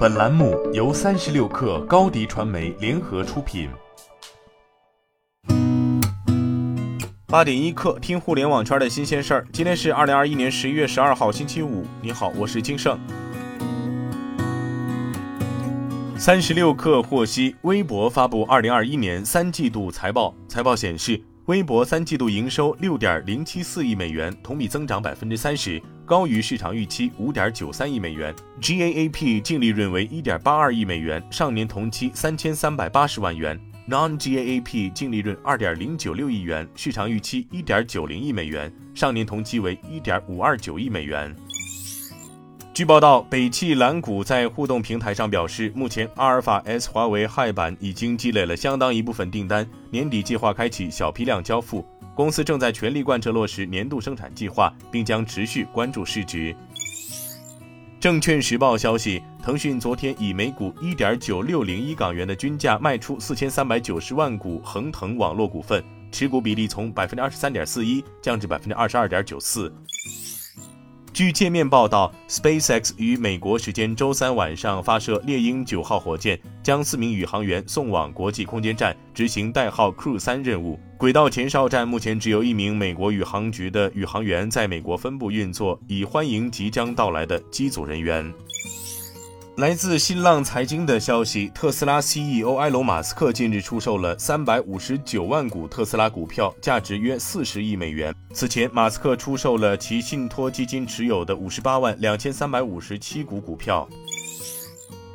本栏目由三十六氪高低传媒联合出品。八点一刻，听互联网圈的新鲜事儿。今天是二零二一年十一月十二号，星期五。你好，我是金盛。三十六氪获悉，微博发布二零二一年三季度财报，财报显示。微博三季度营收六点零七四亿美元，同比增长百分之三十，高于市场预期五点九三亿美元。GAAP 净利润为一点八二亿美元，上年同期三千三百八十万元。Non-GAAP 净利润二点零九六亿元，市场预期一点九零亿美元，上年同期为一点五二九亿美元。据报道，北汽蓝谷在互动平台上表示，目前阿尔法 S 华为 Hi 版已经积累了相当一部分订单，年底计划开启小批量交付。公司正在全力贯彻落实年度生产计划，并将持续关注市值。证券时报消息，腾讯昨天以每股一点九六零一港元的均价卖出四千三百九十万股恒腾网络股份，持股比例从百分之二十三点四一降至百分之二十二点九四。据界面报道，SpaceX 于美国时间周三晚上发射猎鹰九号火箭，将四名宇航员送往国际空间站执行代号 Crew 三任务。轨道前哨站目前只有一名美国宇航局的宇航员在美国分部运作，以欢迎即将到来的机组人员。来自新浪财经的消息，特斯拉 CEO 埃隆·马斯克近日出售了三百五十九万股特斯拉股票，价值约四十亿美元。此前，马斯克出售了其信托基金持有的五十八万两千三百五十七股股票。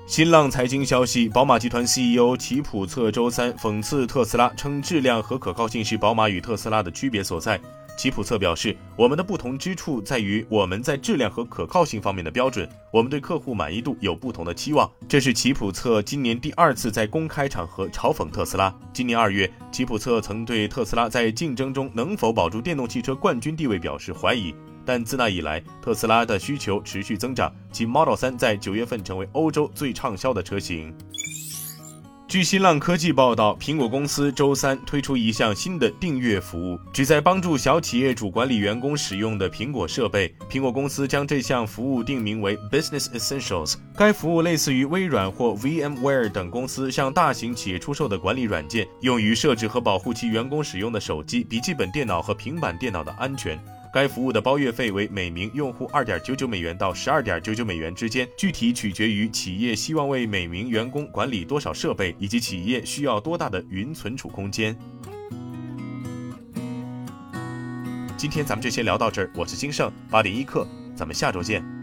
新浪财经消息，宝马集团 CEO 齐普策周三讽刺特斯拉，称质量和可靠性是宝马与特斯拉的区别所在。吉普策表示，我们的不同之处在于我们在质量和可靠性方面的标准，我们对客户满意度有不同的期望。这是吉普策今年第二次在公开场合嘲讽特斯拉。今年二月，吉普策曾对特斯拉在竞争中能否保住电动汽车冠军地位表示怀疑，但自那以来，特斯拉的需求持续增长，其 Model 3在九月份成为欧洲最畅销的车型。据新浪科技报道，苹果公司周三推出一项新的订阅服务，旨在帮助小企业主管理员工使用的苹果设备。苹果公司将这项服务定名为 Business Essentials。该服务类似于微软或 VMware 等公司向大型企业出售的管理软件，用于设置和保护其员工使用的手机、笔记本电脑和平板电脑的安全。该服务的包月费为每名用户二点九九美元到十二点九九美元之间，具体取决于企业希望为每名员工管理多少设备，以及企业需要多大的云存储空间。今天咱们就先聊到这儿，我是金盛八点一刻，咱们下周见。